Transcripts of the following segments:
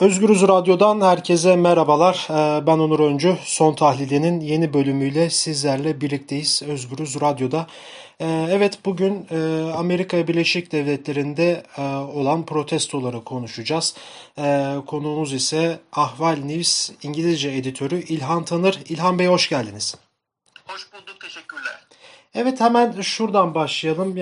Özgürüz Radyo'dan herkese merhabalar. Ee, ben Onur Öncü. Son Tahlili'nin yeni bölümüyle sizlerle birlikteyiz Özgürüz Radyo'da. Ee, evet bugün e, Amerika Birleşik Devletleri'nde e, olan protestoları konuşacağız. Ee, konuğumuz ise Ahval News İngilizce editörü İlhan Tanır. İlhan Bey hoş geldiniz. Hoş bulduk, teşekkürler. Evet hemen şuradan başlayalım.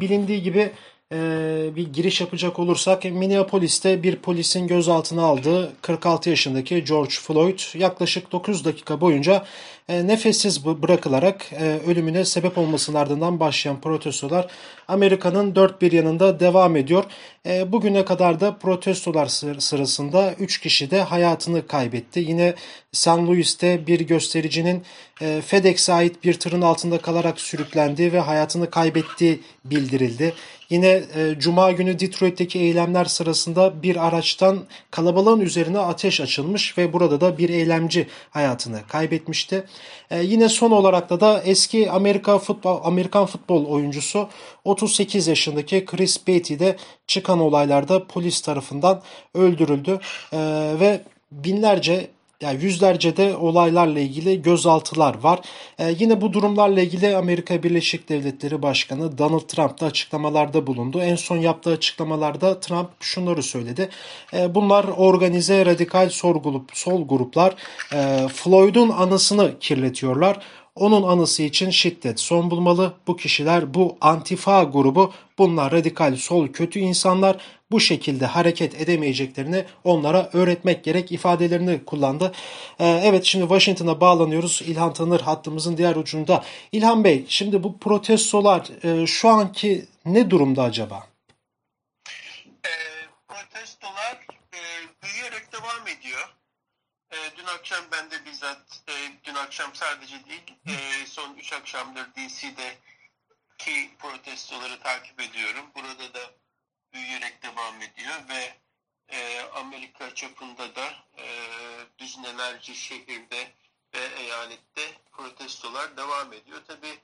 Bilindiği gibi ee, bir giriş yapacak olursak Minneapolis'te bir polisin gözaltına aldığı 46 yaşındaki George Floyd yaklaşık 9 dakika boyunca e, nefessiz bırakılarak e, ölümüne sebep olmasının ardından başlayan protestolar Amerika'nın dört bir yanında devam ediyor. E, bugüne kadar da protestolar sırasında 3 kişi de hayatını kaybetti. Yine St. Louis'te bir göstericinin FedEx'e ait bir tırın altında kalarak sürüklendiği ve hayatını kaybettiği bildirildi. Yine e, Cuma günü Detroit'teki eylemler sırasında bir araçtan kalabalığın üzerine ateş açılmış ve burada da bir eylemci hayatını kaybetmişti. E, yine son olarak da da eski Amerika futbol Amerikan futbol oyuncusu 38 yaşındaki Chris Beatty de çıkan olaylarda polis tarafından öldürüldü. E, ve binlerce yani yüzlerce de olaylarla ilgili gözaltılar var. Ee, yine bu durumlarla ilgili Amerika Birleşik Devletleri Başkanı Donald Trump da açıklamalarda bulundu. En son yaptığı açıklamalarda Trump şunları söyledi. Ee, bunlar organize radikal sol, grup, sol gruplar e, Floyd'un anısını kirletiyorlar. Onun anısı için şiddet son bulmalı. Bu kişiler bu antifa grubu bunlar radikal sol kötü insanlar bu şekilde hareket edemeyeceklerini onlara öğretmek gerek ifadelerini kullandı. Ee, evet şimdi Washington'a bağlanıyoruz. İlhan Tanır hattımızın diğer ucunda. İlhan Bey şimdi bu protestolar e, şu anki ne durumda acaba? E, protestolar e, büyüyerek devam ediyor. E, dün akşam ben de bizzat, e, dün akşam sadece değil, e, son 3 akşamdır DC'de ki protestoları takip ediyorum. Burada da büyüyerek devam ediyor ve e, Amerika çapında da e, düzinelerce şehirde ve eyalette protestolar devam ediyor. Tabi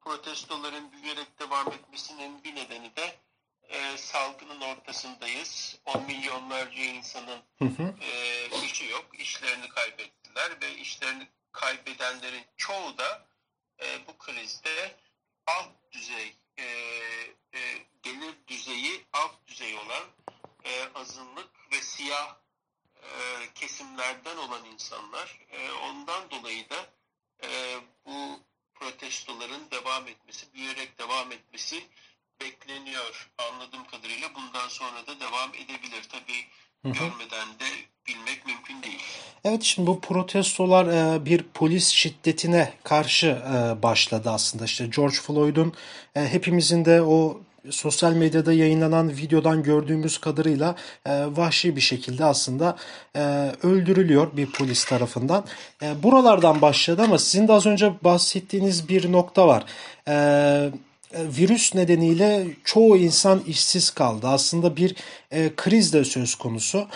protestoların büyüyerek devam etmesinin bir nedeni de e, salgının ortasındayız. 10 milyonlarca insanın E, işi yok. İşlerini kaybettiler ve işlerini kaybedenlerin çoğu da e, bu krizde alt düzey e, e, gelir düzeyi alt düzey olan e, azınlık ve siyah e, kesimlerden olan insanlar. E, ondan dolayı da e, bu protestoların devam etmesi, büyüyerek devam etmesi bekleniyor. Anladığım kadarıyla bundan sonra da devam edebilir. Tabii görmeden de bilmek mümkün değil. Evet şimdi bu protestolar e, bir polis şiddetine karşı e, başladı aslında. İşte George Floyd'un e, hepimizin de o sosyal medyada yayınlanan videodan gördüğümüz kadarıyla vahşi bir şekilde aslında öldürülüyor bir polis tarafından. buralardan başladı ama sizin de az önce bahsettiğiniz bir nokta var. virüs nedeniyle çoğu insan işsiz kaldı. Aslında bir kriz de söz konusu.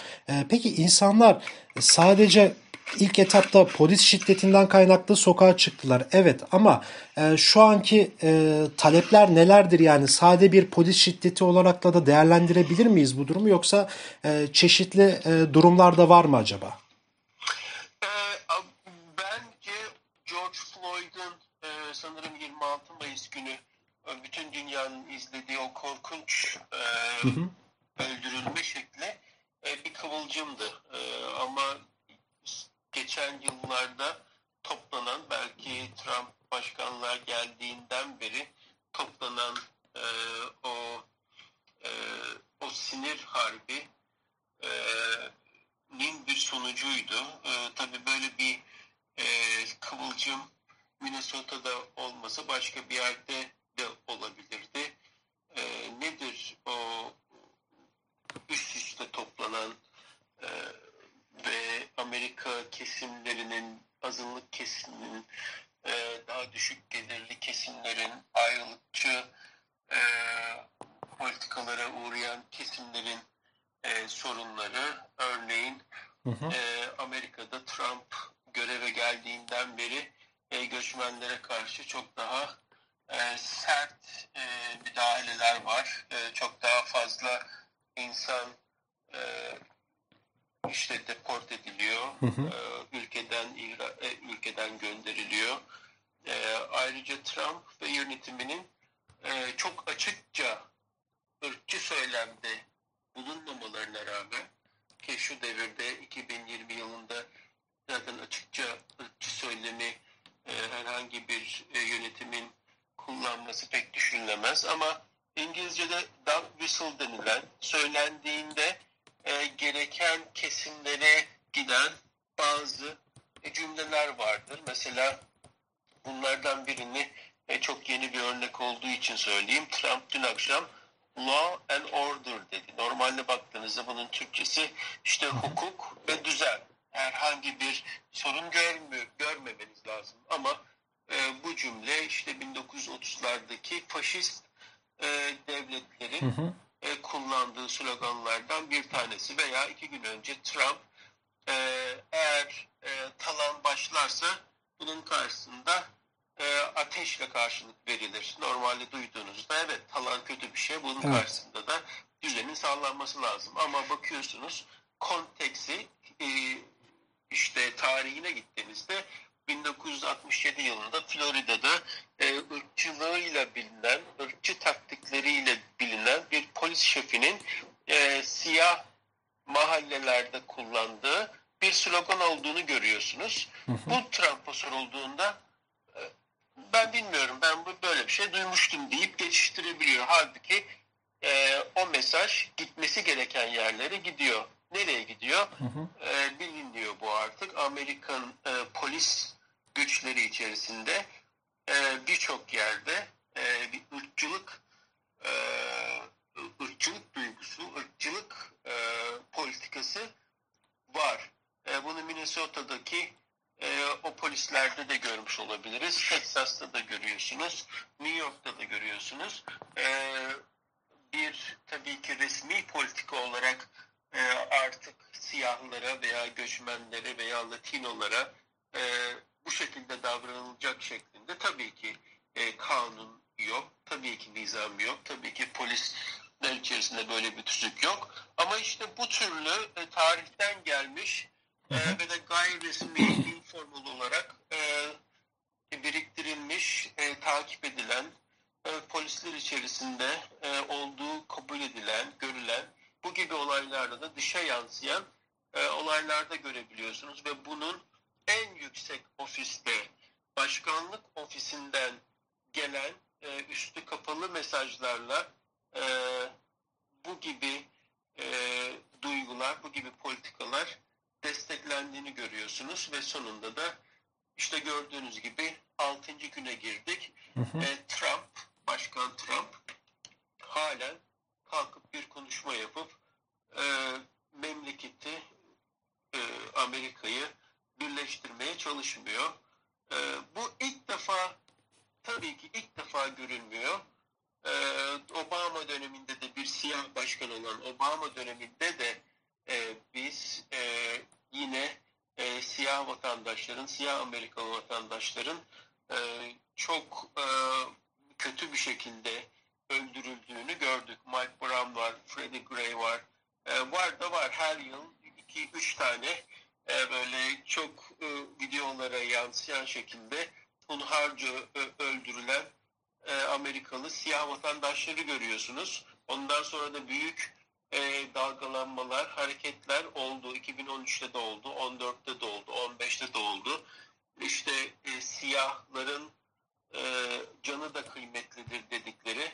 peki insanlar sadece ilk etapta polis şiddetinden kaynaklı sokağa çıktılar. Evet ama e, şu anki e, talepler nelerdir yani sade bir polis şiddeti olarak da değerlendirebilir miyiz bu durumu yoksa e, çeşitli e, durumlar da var mı acaba? E, bence George Floyd'un e, sanırım 26 Mayıs günü e, bütün dünyanın izlediği o korkunç e, hı hı. öldürülme şekli e, bir kıvılcımdı. E, ama geçen yıllarda toplanan belki Trump başkanlığa geldiğinden beri toplanan e, o e, o sinir harbi e, nin bir sonucuydu. E, tabii böyle bir e, kıvılcım Minnesota'da olmasa başka bir yerde de olabilirdi. E, nedir o üst üste toplanan e, ve Amerika kesimlerinin, azınlık kesiminin, e, daha düşük gelirli kesimlerin, ayrılıkçı e, politikalara uğrayan kesimlerin e, sorunları. Örneğin hı hı. E, Amerika'da Trump göreve geldiğinden beri e, göçmenlere karşı çok daha e, sert e, müdahaleler var. E, çok daha fazla insan e, işte deport ediliyor, e, ülkeden e, ülkeden gönderiliyor. E, ayrıca Trump ve yönetiminin e, çok açıkça ırkçı söylemde bulunmamalarına rağmen ki şu devirde 2020 yılında zaten açıkça ırkçı söylemi e, herhangi bir e, yönetimin kullanması pek düşünülemez ama İngilizce'de dog whistle denilen söylendiğinde e, gereken kesimlere giden bazı e, cümleler vardır. Mesela bunlardan birini e, çok yeni bir örnek olduğu için söyleyeyim. Trump dün akşam law and order dedi. Normalde baktığınızda bunun Türkçesi işte hukuk ve düzen. Herhangi bir sorun görmü, görmemeniz lazım. Ama e, bu cümle işte 1930'lardaki faşist e, devletlerin e, kullandığı sloganlardan bir tanesi veya iki gün önce Trump e, eğer e, talan başlarsa bunun karşısında e, ateşle karşılık verilir. Normalde duyduğunuzda evet talan kötü bir şey. Bunun Evet. karşısında da düzenin sağlanması lazım. Ama bakıyorsunuz konteksi e, işte tarihine gittiğinizde 1967 yılında Florida'da e, ırkçılığıyla bilinen, ırkçı taktikleriyle bilinen bir polis şefinin e, siyah mahallelerde kullandığı bir slogan olduğunu görüyorsunuz. Bu Trump'a sorulduğunda e, ben bilmiyorum ben bu böyle bir şey duymuştum deyip geçiştirebiliyor. Halbuki e, o mesaj gitmesi gereken yerlere gidiyor. Nereye gidiyor? E, biliniyor bu artık. Amerikan e, polis güçleri içerisinde e, birçok yerde e, bir ırkçılık e, ırkçılık duygusu, ırkçılık e, politikası var. E, bunu Minnesota'daki e, o polislerde de görmüş olabiliriz. Texas'ta da görüyorsunuz. New York'ta da görüyorsunuz. E, bir tabii ki resmi politika olarak e, artık siyahlara veya göçmenlere veya Latinolara e, bu şekilde davranılacak şeklinde tabii ki e, kanun yok. Tabii ki nizam yok. Tabii ki polisler içerisinde böyle bir tüzük yok. Ama işte bu türlü e, tarihten gelmiş e, ve de gayri resmi informal olarak e, biriktirilmiş, e, takip edilen, e, polisler içerisinde e, olduğu kabul edilen, görülen bu gibi olaylarda da dışa yansıyan e, olaylarda görebiliyorsunuz ve bunun en yüksek ofiste başkanlık ofisinden gelen e, üstü kapalı mesajlarla e, bu gibi e, duygular, bu gibi politikalar desteklendiğini görüyorsunuz ve sonunda da işte gördüğünüz gibi 6. güne girdik. E, Trump, Başkan Trump halen kalkıp bir konuşma yapıp e, memleketi, e, Amerika'yı birleştirmeye çalışmıyor. E, bu ilk defa tabii ki ilk defa görülmüyor. E, Obama döneminde de bir siyah başkan olan Obama döneminde de e, biz e, yine e, siyah vatandaşların, siyah Amerikalı vatandaşların e, çok e, kötü bir şekilde öldürüldüğünü gördük. Mike Brown var, Freddie Gray var. E, var da var her yıl iki üç tane e, böyle çok videolara yansıyan şekilde hunharca öldürülen e, Amerikalı siyah vatandaşları görüyorsunuz. Ondan sonra da büyük e, dalgalanmalar, hareketler oldu. 2013'te de oldu, 14'te de oldu, 15'te de oldu. İşte e, siyahların e, canı da kıymetlidir dedikleri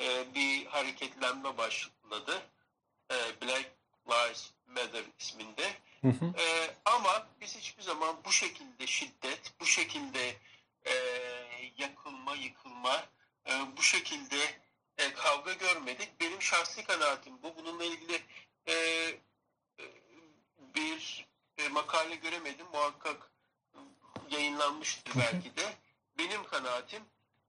e, bir hareketlenme başladı. E, Black Lives Matter isminde. E, ama biz hiçbir zaman bu şekilde şiddet, bu şekilde e, yakılma, yıkılma, e, bu şekilde e, kavga görmedik. Benim şahsi kanaatim bu. Bununla ilgili e, e, bir e, makale göremedim. Muhakkak yayınlanmıştır belki de. Benim kanaatim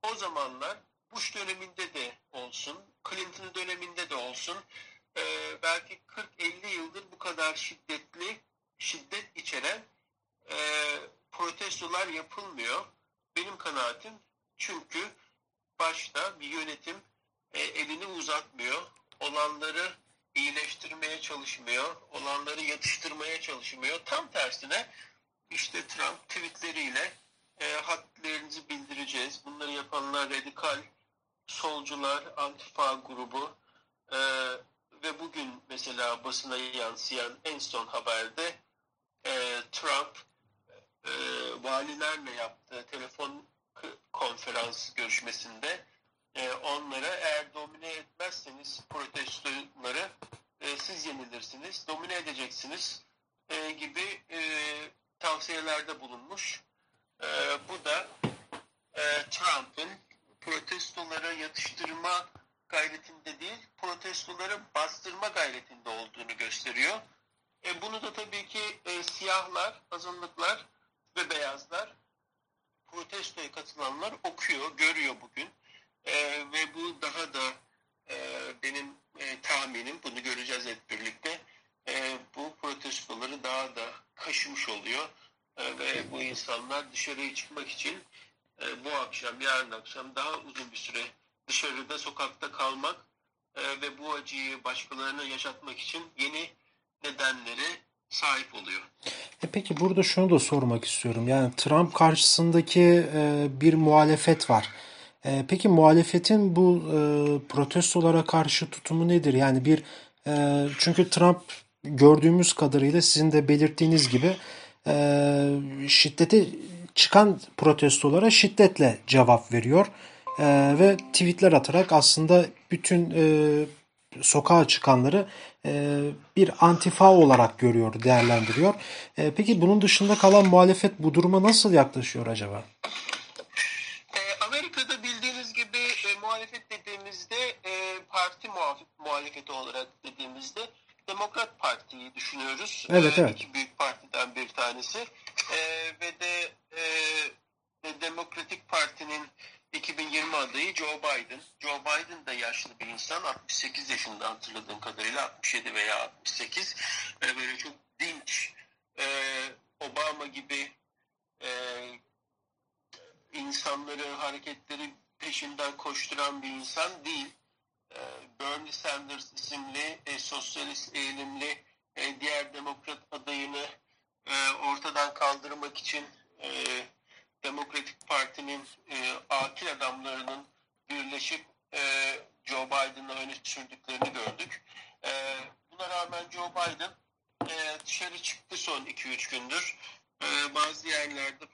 o zamanlar Bush döneminde de olsun, Clinton döneminde de olsun, e, belki 40-50 yıldır bu kadar şiddetli, şiddet içeren e, protestolar yapılmıyor. Benim kanaatim çünkü başta bir yönetim e, elini uzatmıyor. Olanları iyileştirmeye çalışmıyor. Olanları yatıştırmaya çalışmıyor. Tam tersine işte Trump tweetleriyle e, hadlerinizi bildireceğiz. Bunları yapanlar radikal solcular, antifa grubu e, ve bugün mesela basına yansıyan en son haberde e, Trump e, valilerle yaptığı telefon konferans görüşmesinde e, onlara eğer domine etmezseniz protestoları e, siz yenilirsiniz, domine edeceksiniz e, gibi e, tavsiyelerde bulunmuş. E, bu da e, Trump'ın protestolara yatıştırma gayretinde değil, protestoları bastırma gayretinde olduğunu gösteriyor. E, bunu da tabii ki e, siyahlar, azınlıklar ve beyazlar protestoya katılanlar okuyor, görüyor bugün. E, ve bu daha da e, benim e, tahminim, bunu göreceğiz hep birlikte, e, bu protestoları daha da kaşımış oluyor. E, ve bu insanlar dışarıya çıkmak için e, bu akşam, yarın akşam daha uzun bir süre dışarıda, sokakta kalmak e, ve bu acıyı başkalarına yaşatmak için yeni nedenleri sahip oluyor. E peki burada şunu da sormak istiyorum. Yani Trump karşısındaki e, bir muhalefet var. E, peki muhalefetin bu e, protestolara karşı tutumu nedir? Yani bir e, çünkü Trump gördüğümüz kadarıyla sizin de belirttiğiniz gibi e, şiddete çıkan protestolara şiddetle cevap veriyor. Ve tweetler atarak aslında bütün e, sokağa çıkanları e, bir antifa olarak görüyor, değerlendiriyor. E, peki bunun dışında kalan muhalefet bu duruma nasıl yaklaşıyor acaba? E, Amerika'da bildiğiniz gibi e, muhalefet dediğimizde e, parti muhalefet, muhalefeti olarak dediğimizde Demokrat Parti'yi düşünüyoruz. Evet, e, evet. İki büyük partiden bir tanesi. E, ve de e, Demokratik Parti'nin 2020 adayı Joe Biden. Joe Biden da yaşlı bir insan. 68 yaşında hatırladığım kadarıyla 67 veya 68. E, böyle çok dinç, e, Obama gibi e, insanları hareketleri peşinden koşturan bir insan değil. E, Bernie Sanders isimli e, sosyalist eğilimli e, diğer demokrat adayını e, ortadan kaldırmak için e, Demokratik Parti'nin e, akil adamlarının birleşip e, Joe Biden'ı öne sürdüklerini gördük. E, buna rağmen Joe Biden e, dışarı çıktı son 2-3 gündür. E, bazı yerlerde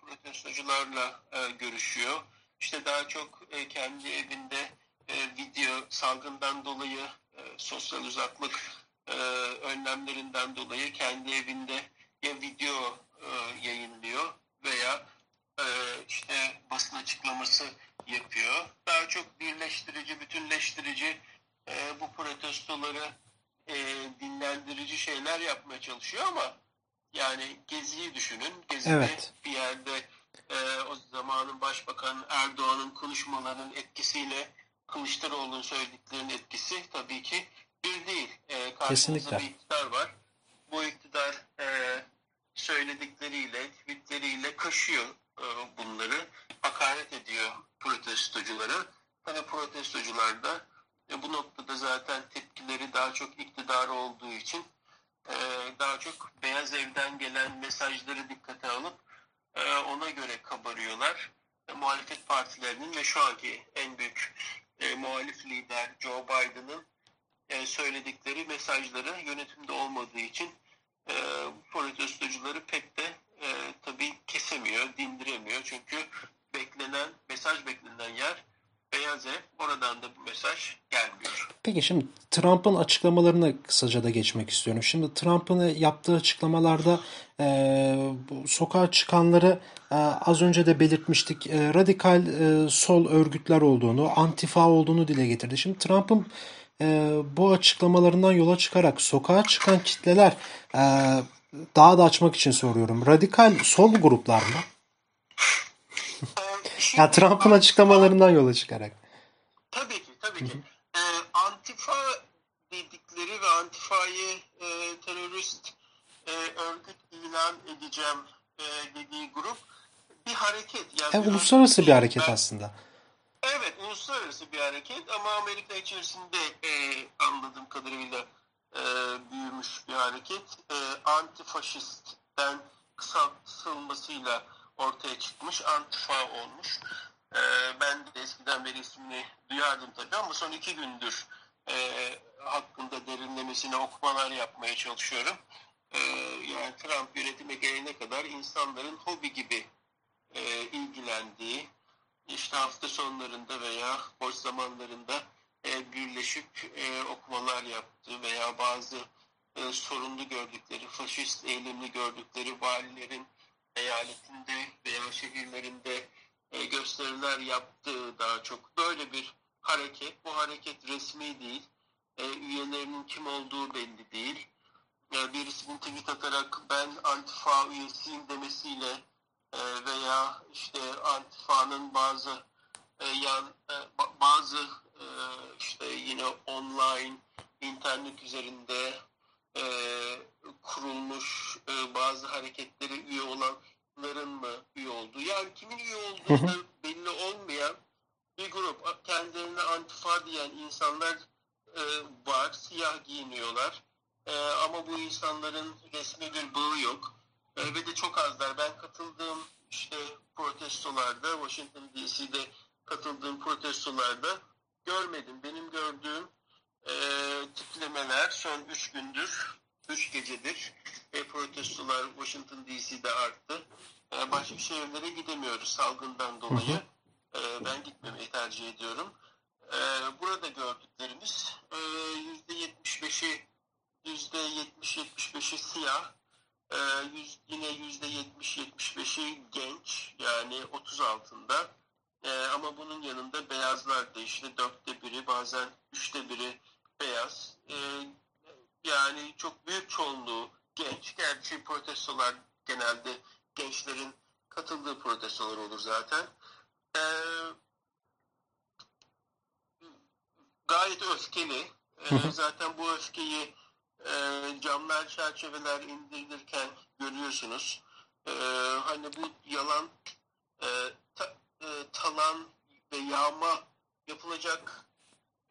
protestocularla e, görüşüyor. İşte daha çok e, kendi evinde e, video salgından dolayı e, sosyal uzaklık e, önlemlerinden dolayı kendi evinde ya video e, yayınlıyor veya e, işte basın açıklaması yapıyor. Daha çok birleştirici, bütünleştirici e, bu protestoları e, dinlendirici şeyler yapmaya çalışıyor ama yani Gezi'yi düşünün. Gezi'de Evet. bir yerde e, o zamanın Başbakan Erdoğan'ın konuşmalarının etkisiyle Kılıçdaroğlu'nun söylediklerinin etkisi tabii ki bir değil. E, Kesinlikle. bir iktidar var. Bu iktidar e, söyledikleriyle, tweetleriyle kaşıyor e, bunları. Hakaret ediyor protestoculara. Tabii protestocular da e, bu noktada zaten tepkileri daha çok iktidara olduğu için e, daha çok Beyaz Ev'den gelen mesajları dikkate alıp e, ona göre kabarıyorlar. E, muhalefet partilerinin ve şu anki en büyük e, muhalif lider Joe Biden'ın e, söyledikleri mesajları yönetimde olmadığı için e, protestocuları pek de e, tabii kesemiyor, dindiremiyor. Çünkü beklenen, mesaj beklenen yer Beyaz Ev. Oradan da bu mesaj gelmiyor. Peki şimdi Trump'ın açıklamalarına kısaca da geçmek istiyorum. Şimdi Trump'ın yaptığı açıklamalarda e, sokağa çıkanları e, az önce de belirtmiştik e, radikal e, sol örgütler olduğunu, antifa olduğunu dile getirdi. Şimdi Trump'ın e, bu açıklamalarından yola çıkarak sokağa çıkan kitleler e, daha da açmak için soruyorum. Radikal sol gruplar mı? E, Ya Trump'ın açıklamalarından yola çıkarak. Tabii ki, tabii ki. Ee, antifa dedikleri ve antifayı e, terörist e, örgüt ilan edeceğim e, dediği grup bir hareket. Yani E, bir uluslararası bir değil. hareket Ben- aslında. Evet, uluslararası bir hareket ama Amerika içerisinde e, anladığım kadarıyla e, büyümüş hareket e, antifaşistten kısaltılmasıyla ortaya çıkmış, antifa olmuş. E, ben de eskiden beri ismini duyardım tabii ama son iki gündür e, hakkında derinlemesine okumalar yapmaya çalışıyorum. E, yani Trump yönetime gelene kadar insanların hobi gibi e, ilgilendiği, işte hafta sonlarında veya boş zamanlarında e, birleşip e, okumalar yaptığı veya bazı e, sorunlu gördükleri, faşist eğilimli gördükleri valilerin eyaletinde veya şehirlerinde e, gösteriler yaptığı daha çok böyle bir hareket. Bu hareket resmi değil. E, üyelerinin kim olduğu belli değil. E, birisinin tweet atarak ben Antifa üyesiyim demesiyle e, veya işte Antifa'nın bazı yan bazı işte yine online internet üzerinde kurulmuş e, bazı hareketlere üye olanların mı üye olduğu yani kimin üye olduğu belli olmayan bir grup. Kendilerine antifa diyen insanlar e, var siyah giyiniyorlar. E, ama bu insanların resmi bir bağı yok. E, ve de çok azlar. Ben katıldığım işte protestolarda Washington DC'de katıldığım protestolarda görmedim. Benim gördüğüm e, tiplemeler son 3 gündür 3 gecedir e, protestolar Washington DC'de arttı. E, başka şehirlere gidemiyoruz salgından dolayı. E, ben gitmemeyi tercih ediyorum. E, burada gördüklerimiz e, %75'i %70-75'i siyah, e, yüz, yine %70-75'i genç yani 30 altında. E, ama bunun yanında beyazlar da işte dörtte biri bazen üçte biri beyaz. E, yani çok büyük çoğunluğu genç. Gerçi protestolar genelde gençlerin katıldığı protestolar olur zaten. E, gayet öfkeli. E, zaten bu öfkeyi e, camlar çerçeveler indirilirken görüyorsunuz. E, hani bu yalan e, ta, e, talan ve yağma yapılacak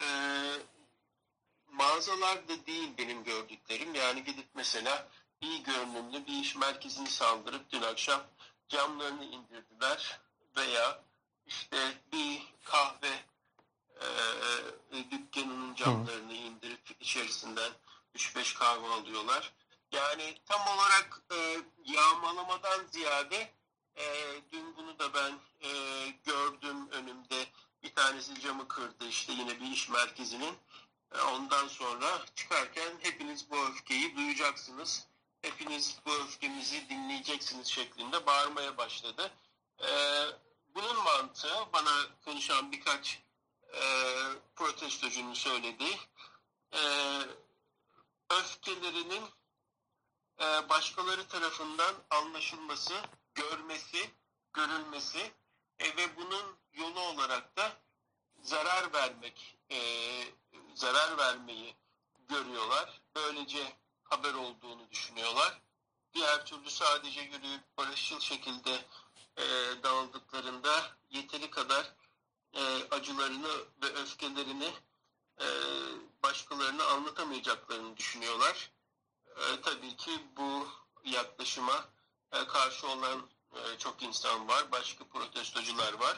e, mağazalar da değil benim gördüklerim. Yani gidip mesela iyi görünümlü bir iş merkezini saldırıp dün akşam camlarını indirdiler veya işte bir kahve e, dükkanının camlarını indirip içerisinden 3-5 kahve alıyorlar. Yani tam olarak e, yağmalamadan ziyade e, dün bunu da ben e, gördüm önümde bir tanesi camı kırdı işte yine bir iş merkezinin. E, ondan sonra çıkarken hepiniz bu öfkeyi duyacaksınız. Hepiniz bu öfkemizi dinleyeceksiniz şeklinde bağırmaya başladı. E, bunun mantığı bana konuşan birkaç e, protestocunun söylediği öfkelerinin başkaları tarafından anlaşılması, görmesi, görülmesi ve bunun yolu olarak da zarar vermek, zarar vermeyi görüyorlar. Böylece haber olduğunu düşünüyorlar. Diğer türlü sadece yürüyüp barışçıl şekilde e, dağıldıklarında yeteri kadar e, acılarını ve öfkelerini e, başkalarına anlatamayacaklarını düşünüyorlar. E, tabii ki bu yaklaşıma e, karşı olan e, çok insan var, başka protestocular var.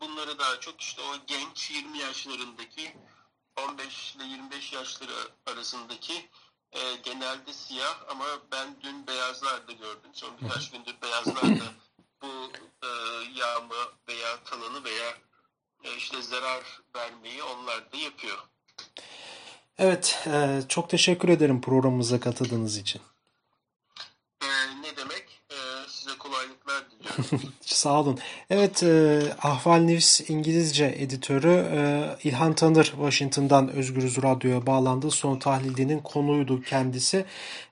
Bunları daha çok işte o genç 20 yaşlarındaki 15 ile 25 yaşları arasındaki e, genelde siyah ama ben dün beyazlar da gördüm. Son birkaç gündür beyazlar da bu e, yağma veya talanı veya e, işte zarar vermeyi onlar da yapıyor. Evet, e, çok teşekkür ederim programımıza katıldığınız için. E, ne demek? E, size kolaylıklar diliyorum. Sağ olun. Evet, e, Ahval News İngilizce editörü e, İlhan Tanır Washington'dan Özgürüz Radyo'ya bağlandı. Son tahlilinin konuydu kendisi.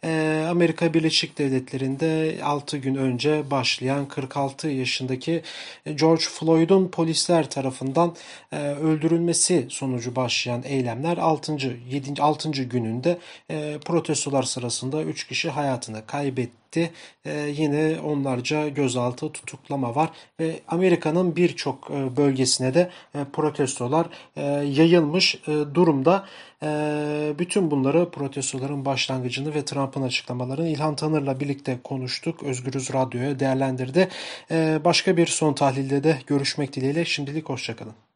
E, Amerika Birleşik Devletleri'nde 6 gün önce başlayan 46 yaşındaki George Floyd'un polisler tarafından e, öldürülmesi sonucu başlayan eylemler 6. 7. 6. gününde e, protestolar sırasında 3 kişi hayatını kaybetti gitti. E, yine onlarca gözaltı tutuklama var ve Amerika'nın birçok e, bölgesine de e, protestolar e, yayılmış e, durumda. E, bütün bunları protestoların başlangıcını ve Trump'ın açıklamalarını İlhan Tanır'la birlikte konuştuk. Özgürüz Radyo'ya değerlendirdi. E, başka bir son tahlilde de görüşmek dileğiyle şimdilik hoşçakalın.